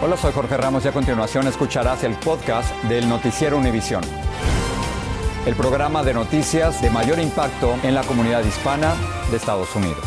Hola, soy Jorge Ramos y a continuación escucharás el podcast del Noticiero Univisión. El programa de noticias de mayor impacto en la comunidad hispana de Estados Unidos.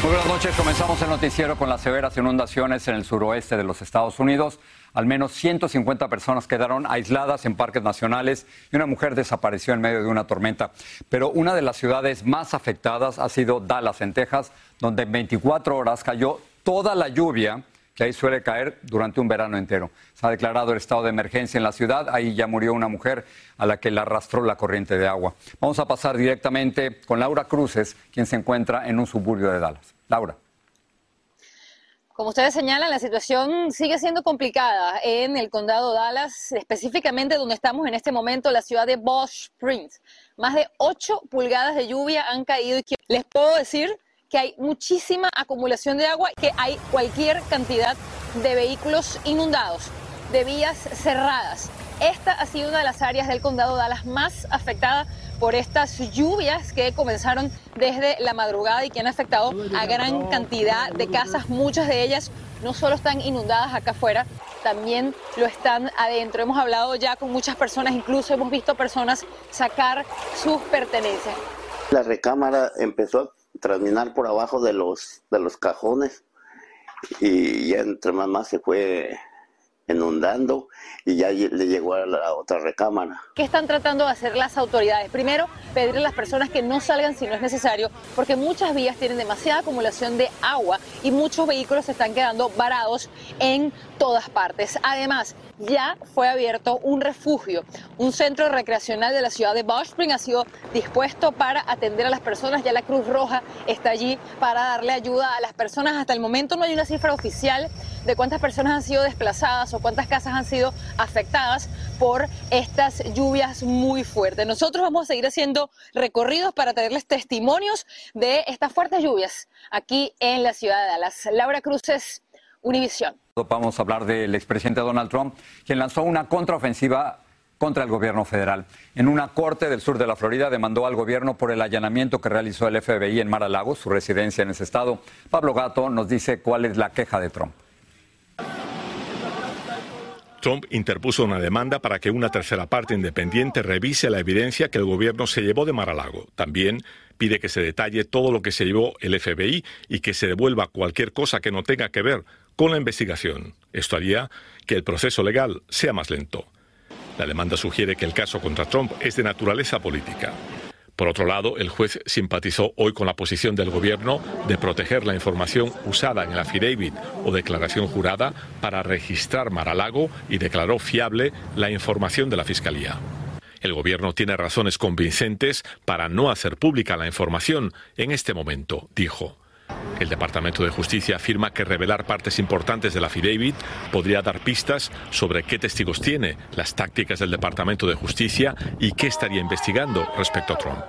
Muy buenas noches, comenzamos el noticiero con las severas inundaciones en el suroeste de los Estados Unidos. Al menos 150 personas quedaron aisladas en parques nacionales y una mujer desapareció en medio de una tormenta. Pero una de las ciudades más afectadas ha sido Dallas, en Texas, donde en 24 horas cayó toda la lluvia que ahí suele caer durante un verano entero. Se ha declarado el estado de emergencia en la ciudad. Ahí ya murió una mujer a la que la arrastró la corriente de agua. Vamos a pasar directamente con Laura Cruces, quien se encuentra en un suburbio de Dallas. Laura. Como ustedes señalan, la situación sigue siendo complicada en el condado de Dallas, específicamente donde estamos en este momento, la ciudad de Bosch Springs. Más de 8 pulgadas de lluvia han caído y les puedo decir que hay muchísima acumulación de agua, que hay cualquier cantidad de vehículos inundados, de vías cerradas. Esta ha sido una de las áreas del condado de Dallas más afectada por estas lluvias que comenzaron desde la madrugada y que han afectado a gran cantidad de casas. Muchas de ellas no solo están inundadas acá afuera, también lo están adentro. Hemos hablado ya con muchas personas, incluso hemos visto personas sacar sus pertenencias. La recámara empezó terminar por abajo de los, de los cajones y ya entre más, más se fue inundando y ya le llegó a la otra recámara. ¿Qué están tratando de hacer las autoridades? Primero, pedirle a las personas que no salgan si no es necesario, porque muchas vías tienen demasiada acumulación de agua y muchos vehículos se están quedando varados en todas partes. Además, ya fue abierto un refugio, un centro recreacional de la ciudad de Bosch Spring ha sido dispuesto para atender a las personas. Ya la Cruz Roja está allí para darle ayuda a las personas. Hasta el momento no hay una cifra oficial de cuántas personas han sido desplazadas o cuántas casas han sido afectadas por estas lluvias muy fuertes. Nosotros vamos a seguir haciendo recorridos para tenerles testimonios de estas fuertes lluvias aquí en la ciudad de Dallas. Laura Cruces, Univisión. Vamos a hablar del expresidente Donald Trump, quien lanzó una contraofensiva contra el gobierno federal. En una corte del sur de la Florida demandó al gobierno por el allanamiento que realizó el FBI en Mar-a-Lago, su residencia en ese estado. Pablo Gato nos dice cuál es la queja de Trump. Trump interpuso una demanda para que una tercera parte independiente revise la evidencia que el gobierno se llevó de Mar-a-Lago. También pide que se detalle todo lo que se llevó el FBI y que se devuelva cualquier cosa que no tenga que ver con la investigación. Esto haría que el proceso legal sea más lento. La demanda sugiere que el caso contra Trump es de naturaleza política. Por otro lado, el juez simpatizó hoy con la posición del gobierno de proteger la información usada en el affidavit o declaración jurada para registrar Mar-a-Lago y declaró fiable la información de la Fiscalía. El gobierno tiene razones convincentes para no hacer pública la información en este momento, dijo. El Departamento de Justicia afirma que revelar partes importantes de la affidavit podría dar pistas sobre qué testigos tiene, las tácticas del Departamento de Justicia y qué estaría investigando respecto a Trump.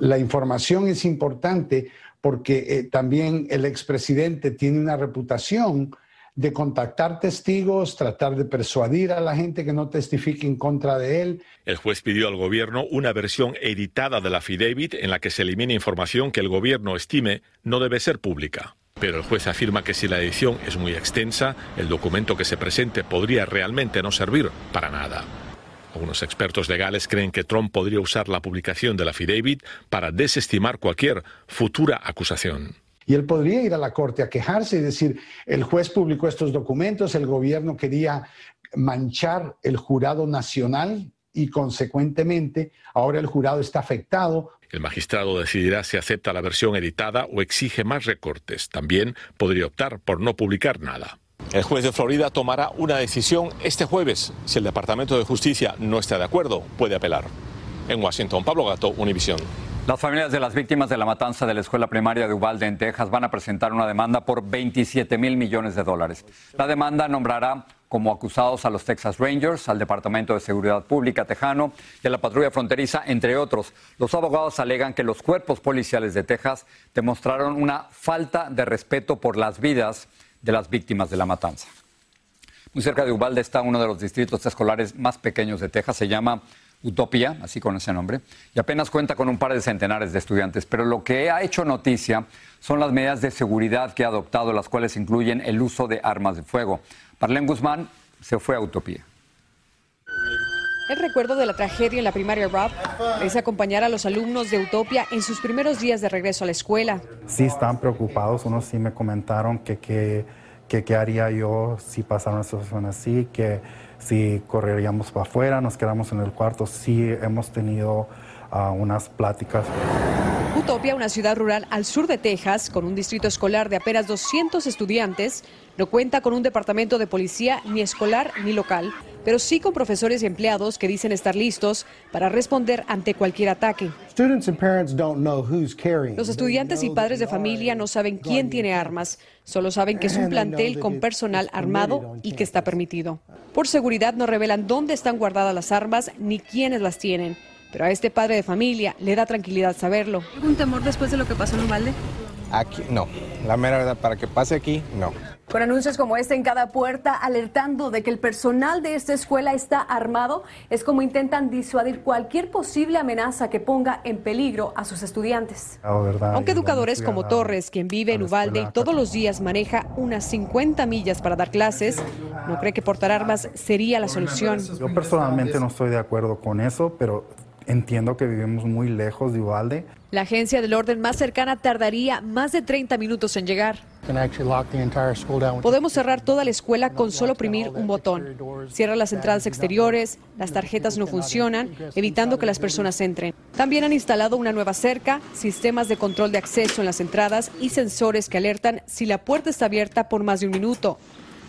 La información es importante porque eh, también el expresidente tiene una reputación de contactar testigos, tratar de persuadir a la gente que no testifique en contra de él. El juez pidió al gobierno una versión editada de la affidavit en la que se elimine información que el gobierno estime no debe ser pública. Pero el juez afirma que si la edición es muy extensa, el documento que se presente podría realmente no servir para nada. Algunos expertos legales creen que Trump podría usar la publicación de la affidavit para desestimar cualquier futura acusación. Y él podría ir a la corte a quejarse y decir, el juez publicó estos documentos, el gobierno quería manchar el jurado nacional y consecuentemente ahora el jurado está afectado. El magistrado decidirá si acepta la versión editada o exige más recortes. También podría optar por no publicar nada. El juez de Florida tomará una decisión este jueves. Si el Departamento de Justicia no está de acuerdo, puede apelar. En Washington, Pablo Gato, Univisión. Las familias de las víctimas de la matanza de la escuela primaria de Uvalde en Texas van a presentar una demanda por 27 mil millones de dólares. La demanda nombrará como acusados a los Texas Rangers, al Departamento de Seguridad Pública tejano y a la patrulla fronteriza, entre otros. Los abogados alegan que los cuerpos policiales de Texas demostraron una falta de respeto por las vidas de las víctimas de la matanza. Muy cerca de Uvalde está uno de los distritos escolares más pequeños de Texas, se llama Utopía, así con ese nombre, y apenas cuenta con un par de centenares de estudiantes. Pero lo que ha hecho noticia son las medidas de seguridad que ha adoptado, las cuales incluyen el uso de armas de fuego. Marlene Guzmán se fue a Utopía. El recuerdo de la tragedia en la primaria RAP es acompañar a los alumnos de Utopia en sus primeros días de regreso a la escuela. Sí están preocupados, unos sí me comentaron que qué haría yo si pasara una situación así, que si correríamos para afuera, nos quedamos en el cuarto, sí hemos tenido uh, unas pláticas. Utopia, una ciudad rural al sur de Texas, con un distrito escolar de apenas 200 estudiantes, no cuenta con un departamento de policía ni escolar ni local pero sí con profesores y empleados que dicen estar listos para responder ante cualquier ataque. Los estudiantes y padres de familia no saben quién tiene armas, solo saben que es un plantel con personal armado y que está permitido. Por seguridad no revelan dónde están guardadas las armas ni quiénes las tienen. Pero a este padre de familia le da tranquilidad saberlo. ¿Algún temor después de lo que pasó en Uvalde? Aquí no, la mera verdad, para que pase aquí, no. Con anuncios como este en cada puerta, alertando de que el personal de esta escuela está armado, es como intentan disuadir cualquier posible amenaza que ponga en peligro a sus estudiantes. Aunque educadores como Torres, quien vive en Uvalde y todos los días maneja unas 50 millas para dar clases, no cree que portar armas sería la solución. Yo personalmente no estoy de acuerdo con eso, pero Entiendo que vivimos muy lejos de Uvalde. La agencia del orden más cercana tardaría más de 30 minutos en llegar. Podemos cerrar toda la escuela con solo oprimir un botón. Cierra las entradas exteriores, las tarjetas no funcionan, evitando que las personas entren. También han instalado una nueva cerca, sistemas de control de acceso en las entradas y sensores que alertan si la puerta está abierta por más de un minuto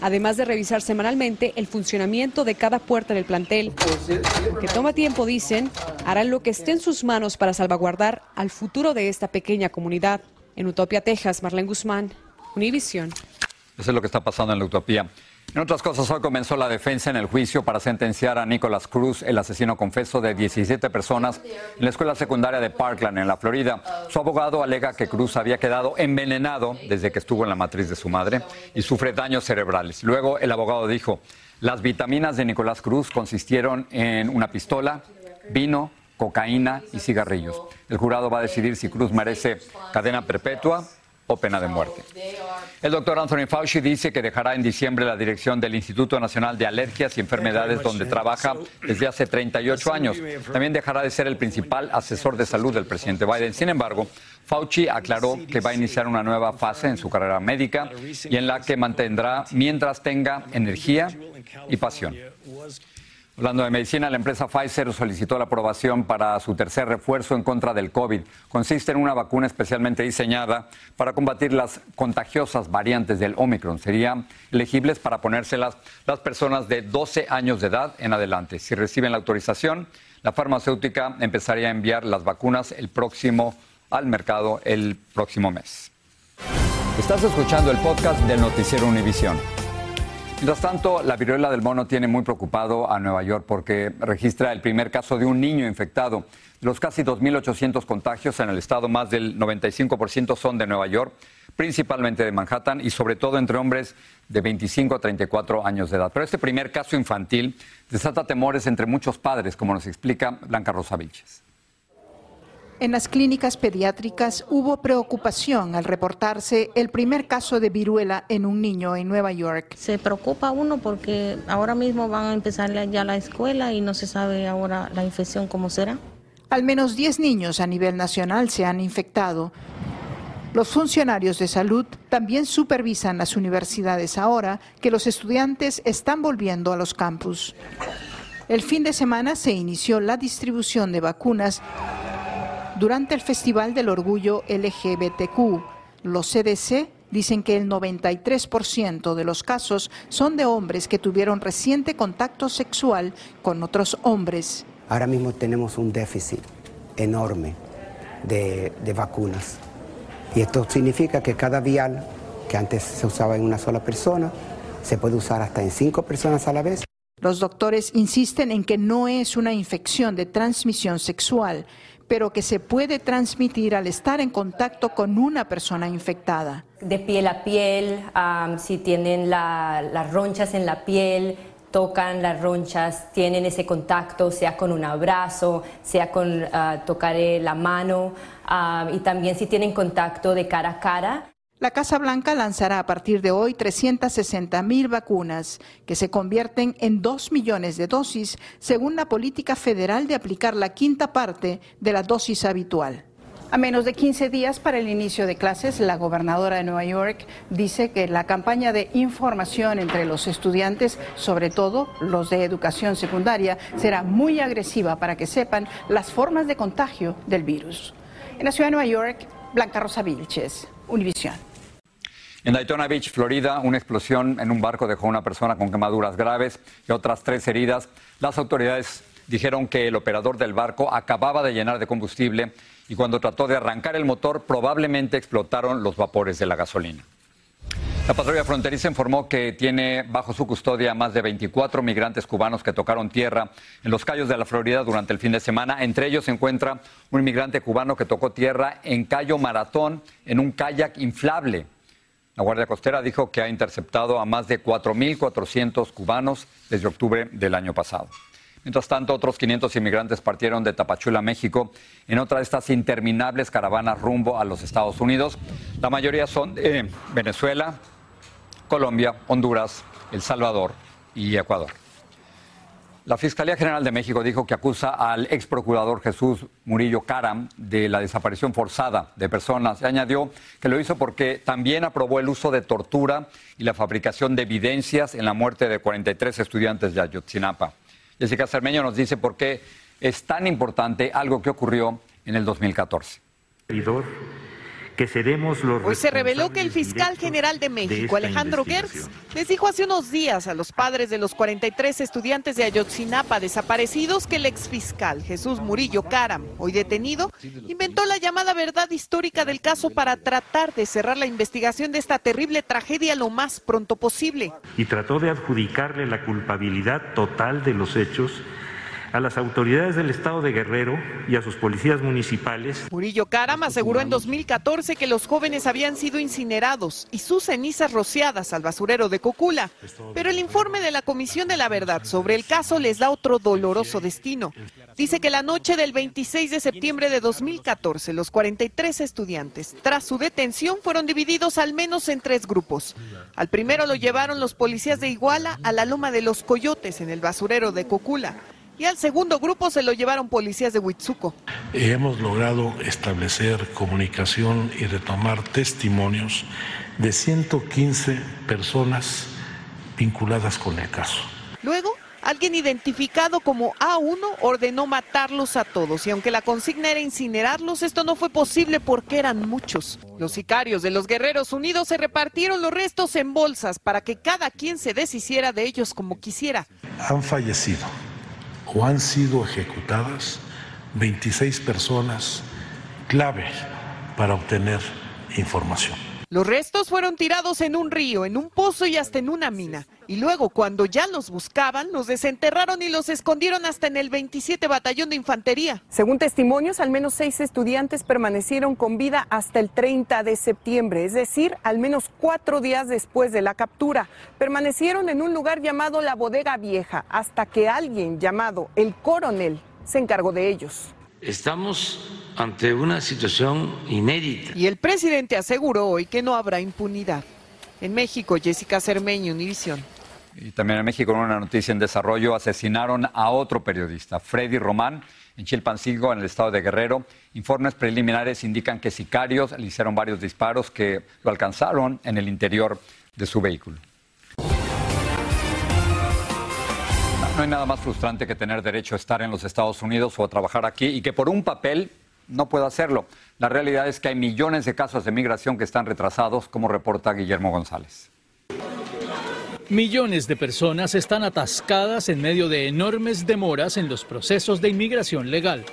además de revisar semanalmente el funcionamiento de cada puerta del plantel. Que toma tiempo, dicen, harán lo que esté en sus manos para salvaguardar al futuro de esta pequeña comunidad. En Utopia, Texas, Marlene Guzmán, Univision. Eso es lo que está pasando en la Utopía. En otras cosas, hoy comenzó la defensa en el juicio para sentenciar a Nicolás Cruz, el asesino confeso de 17 personas en la escuela secundaria de Parkland, en la Florida. Su abogado alega que Cruz había quedado envenenado desde que estuvo en la matriz de su madre y sufre daños cerebrales. Luego, el abogado dijo, las vitaminas de Nicolás Cruz consistieron en una pistola, vino, cocaína y cigarrillos. El jurado va a decidir si Cruz merece cadena perpetua pena de muerte. El doctor Anthony Fauci dice que dejará en diciembre la dirección del Instituto Nacional de Alergias y Enfermedades, donde trabaja desde hace 38 años. También dejará de ser el principal asesor de salud del presidente Biden. Sin embargo, Fauci aclaró que va a iniciar una nueva fase en su carrera médica y en la que mantendrá mientras tenga energía y pasión. Hablando de medicina, la empresa Pfizer solicitó la aprobación para su tercer refuerzo en contra del COVID. Consiste en una vacuna especialmente diseñada para combatir las contagiosas variantes del Omicron. Serían elegibles para ponérselas las personas de 12 años de edad en adelante. Si reciben la autorización, la farmacéutica empezaría a enviar las vacunas el próximo al mercado el próximo mes. Estás escuchando el podcast del noticiero Univisión. Mientras tanto, la viruela del mono tiene muy preocupado a Nueva York porque registra el primer caso de un niño infectado. De los casi 2.800 contagios en el estado, más del 95% son de Nueva York, principalmente de Manhattan y sobre todo entre hombres de 25 a 34 años de edad. Pero este primer caso infantil desata temores entre muchos padres, como nos explica Blanca Rosa Vilches. En las clínicas pediátricas hubo preocupación al reportarse el primer caso de viruela en un niño en Nueva York. Se preocupa uno porque ahora mismo van a empezar ya la escuela y no se sabe ahora la infección cómo será. Al menos 10 niños a nivel nacional se han infectado. Los funcionarios de salud también supervisan las universidades ahora que los estudiantes están volviendo a los campus. El fin de semana se inició la distribución de vacunas durante el Festival del Orgullo LGBTQ. Los CDC dicen que el 93% de los casos son de hombres que tuvieron reciente contacto sexual con otros hombres. Ahora mismo tenemos un déficit enorme de, de, vacunas. Y esto significa que cada vial que antes se usaba en una sola persona, se puede usar hasta en cinco personas a la vez. Los doctores insisten en que no es una infección de transmisión sexual, pero que se puede transmitir al estar en contacto con una persona infectada. De piel a piel, si tienen las ronchas en la piel, tocan las ronchas, tienen ese contacto, sea con un abrazo, sea con ah, tocar la mano y también si tienen contacto de cara a cara. La Casa Blanca lanzará a partir de hoy 360 mil vacunas, que se convierten en 2 millones de dosis, según la política federal de aplicar la quinta parte de la dosis habitual. A menos de 15 días para el inicio de clases, la gobernadora de Nueva York dice que la campaña de información entre los estudiantes, sobre todo los de educación secundaria, será muy agresiva para que sepan las formas de contagio del virus. En la ciudad de Nueva York, Blanca Rosa Vilches, Univisión. En Daytona Beach, Florida, una explosión en un barco dejó una persona con quemaduras graves y otras tres heridas. Las autoridades dijeron que el operador del barco acababa de llenar de combustible y cuando trató de arrancar el motor probablemente explotaron los vapores de la gasolina. La patrulla fronteriza informó que tiene bajo su custodia más de 24 migrantes cubanos que tocaron tierra en los callos de la Florida durante el fin de semana. Entre ellos se encuentra un inmigrante cubano que tocó tierra en Cayo Maratón en un kayak inflable. La Guardia Costera dijo que ha interceptado a más de 4.400 cubanos desde octubre del año pasado. Mientras tanto, otros 500 inmigrantes partieron de Tapachula, México, en otra de estas interminables caravanas rumbo a los Estados Unidos. La mayoría son de Venezuela, Colombia, Honduras, El Salvador y Ecuador. La Fiscalía General de México dijo que acusa al ex procurador Jesús Murillo Caram de la desaparición forzada de personas. Y añadió que lo hizo porque también aprobó el uso de tortura y la fabricación de evidencias en la muerte de 43 estudiantes de Ayotzinapa. Jessica Cermeño nos dice por qué es tan importante algo que ocurrió en el 2014. Hoy se reveló que el fiscal general de México, Alejandro Gertz, les dijo hace unos días a los padres de los 43 estudiantes de Ayotzinapa desaparecidos que el exfiscal Jesús Murillo Caram, hoy detenido, inventó la llamada verdad histórica del caso para tratar de cerrar la investigación de esta terrible tragedia lo más pronto posible. Y trató de adjudicarle la culpabilidad total de los hechos a las autoridades del estado de Guerrero y a sus policías municipales. Murillo Caram aseguró en 2014 que los jóvenes habían sido incinerados y sus cenizas rociadas al basurero de Cocula. Pero el informe de la Comisión de la Verdad sobre el caso les da otro doloroso destino. Dice que la noche del 26 de septiembre de 2014, los 43 estudiantes, tras su detención, fueron divididos al menos en tres grupos. Al primero lo llevaron los policías de Iguala a la Loma de los Coyotes en el basurero de Cocula y al segundo grupo se lo llevaron policías de Huitzuco. Hemos logrado establecer comunicación y retomar testimonios de 115 personas vinculadas con el caso. Luego, alguien identificado como A1 ordenó matarlos a todos y aunque la consigna era incinerarlos, esto no fue posible porque eran muchos. Los sicarios de los Guerreros Unidos se repartieron los restos en bolsas para que cada quien se deshiciera de ellos como quisiera. Han fallecido o han sido ejecutadas 26 personas clave para obtener información. Los restos fueron tirados en un río, en un pozo y hasta en una mina. Y luego, cuando ya los buscaban, los desenterraron y los escondieron hasta en el 27 Batallón de Infantería. Según testimonios, al menos seis estudiantes permanecieron con vida hasta el 30 de septiembre, es decir, al menos cuatro días después de la captura. Permanecieron en un lugar llamado la Bodega Vieja hasta que alguien llamado el coronel se encargó de ellos. Estamos ante una situación inédita. Y el presidente aseguró hoy que no habrá impunidad. En México, Jessica Cermeño, Univisión. Y también en México, en una noticia en desarrollo, asesinaron a otro periodista, Freddy Román, en Chilpancingo, en el estado de Guerrero. Informes preliminares indican que sicarios le hicieron varios disparos que lo alcanzaron en el interior de su vehículo. No hay nada más frustrante que tener derecho a estar en los Estados Unidos o a trabajar aquí y que por un papel no pueda hacerlo. La realidad es que hay millones de casos de migración que están retrasados, como reporta Guillermo González. Millones de personas están atascadas en medio de enormes demoras en los procesos de inmigración legal.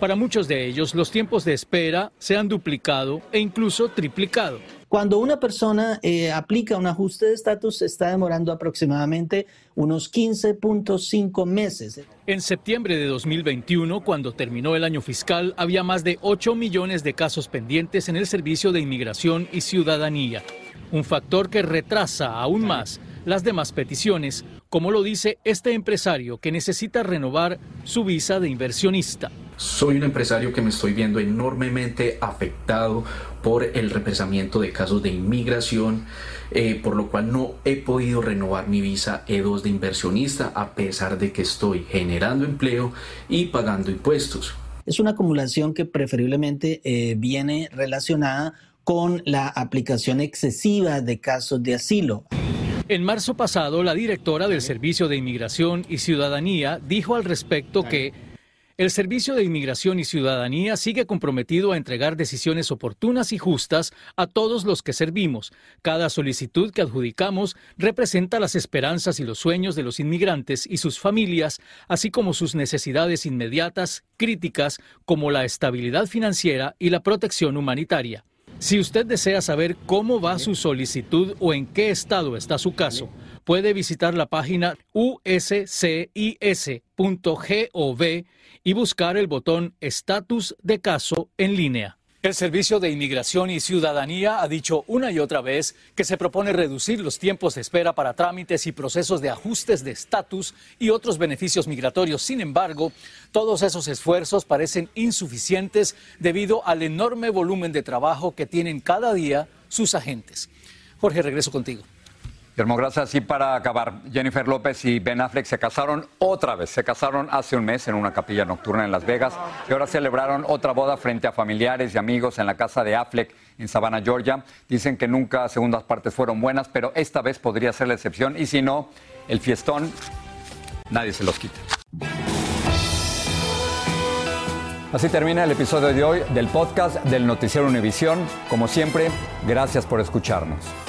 Para muchos de ellos, los tiempos de espera se han duplicado e incluso triplicado. Cuando una persona eh, aplica un ajuste de estatus, está demorando aproximadamente unos 15.5 meses. En septiembre de 2021, cuando terminó el año fiscal, había más de 8 millones de casos pendientes en el Servicio de Inmigración y Ciudadanía, un factor que retrasa aún más las demás peticiones, como lo dice este empresario que necesita renovar su visa de inversionista. Soy un empresario que me estoy viendo enormemente afectado por el represamiento de casos de inmigración, eh, por lo cual no he podido renovar mi visa E2 de inversionista a pesar de que estoy generando empleo y pagando impuestos. Es una acumulación que preferiblemente eh, viene relacionada con la aplicación excesiva de casos de asilo. En marzo pasado, la directora del Servicio de Inmigración y Ciudadanía dijo al respecto que el Servicio de Inmigración y Ciudadanía sigue comprometido a entregar decisiones oportunas y justas a todos los que servimos. Cada solicitud que adjudicamos representa las esperanzas y los sueños de los inmigrantes y sus familias, así como sus necesidades inmediatas, críticas, como la estabilidad financiera y la protección humanitaria. Si usted desea saber cómo va su solicitud o en qué estado está su caso, puede visitar la página uscis.gov y buscar el botón Estatus de caso en línea. El Servicio de Inmigración y Ciudadanía ha dicho una y otra vez que se propone reducir los tiempos de espera para trámites y procesos de ajustes de estatus y otros beneficios migratorios. Sin embargo, todos esos esfuerzos parecen insuficientes debido al enorme volumen de trabajo que tienen cada día sus agentes. Jorge, regreso contigo. Gracias. Y para acabar, Jennifer López y Ben Affleck se casaron otra vez. Se casaron hace un mes en una capilla nocturna en Las Vegas y ahora celebraron otra boda frente a familiares y amigos en la casa de Affleck en Savannah, Georgia. Dicen que nunca segundas partes fueron buenas, pero esta vez podría ser la excepción y si no, el fiestón nadie se los quita. Así termina el episodio de hoy del podcast del Noticiero Univisión. Como siempre, gracias por escucharnos.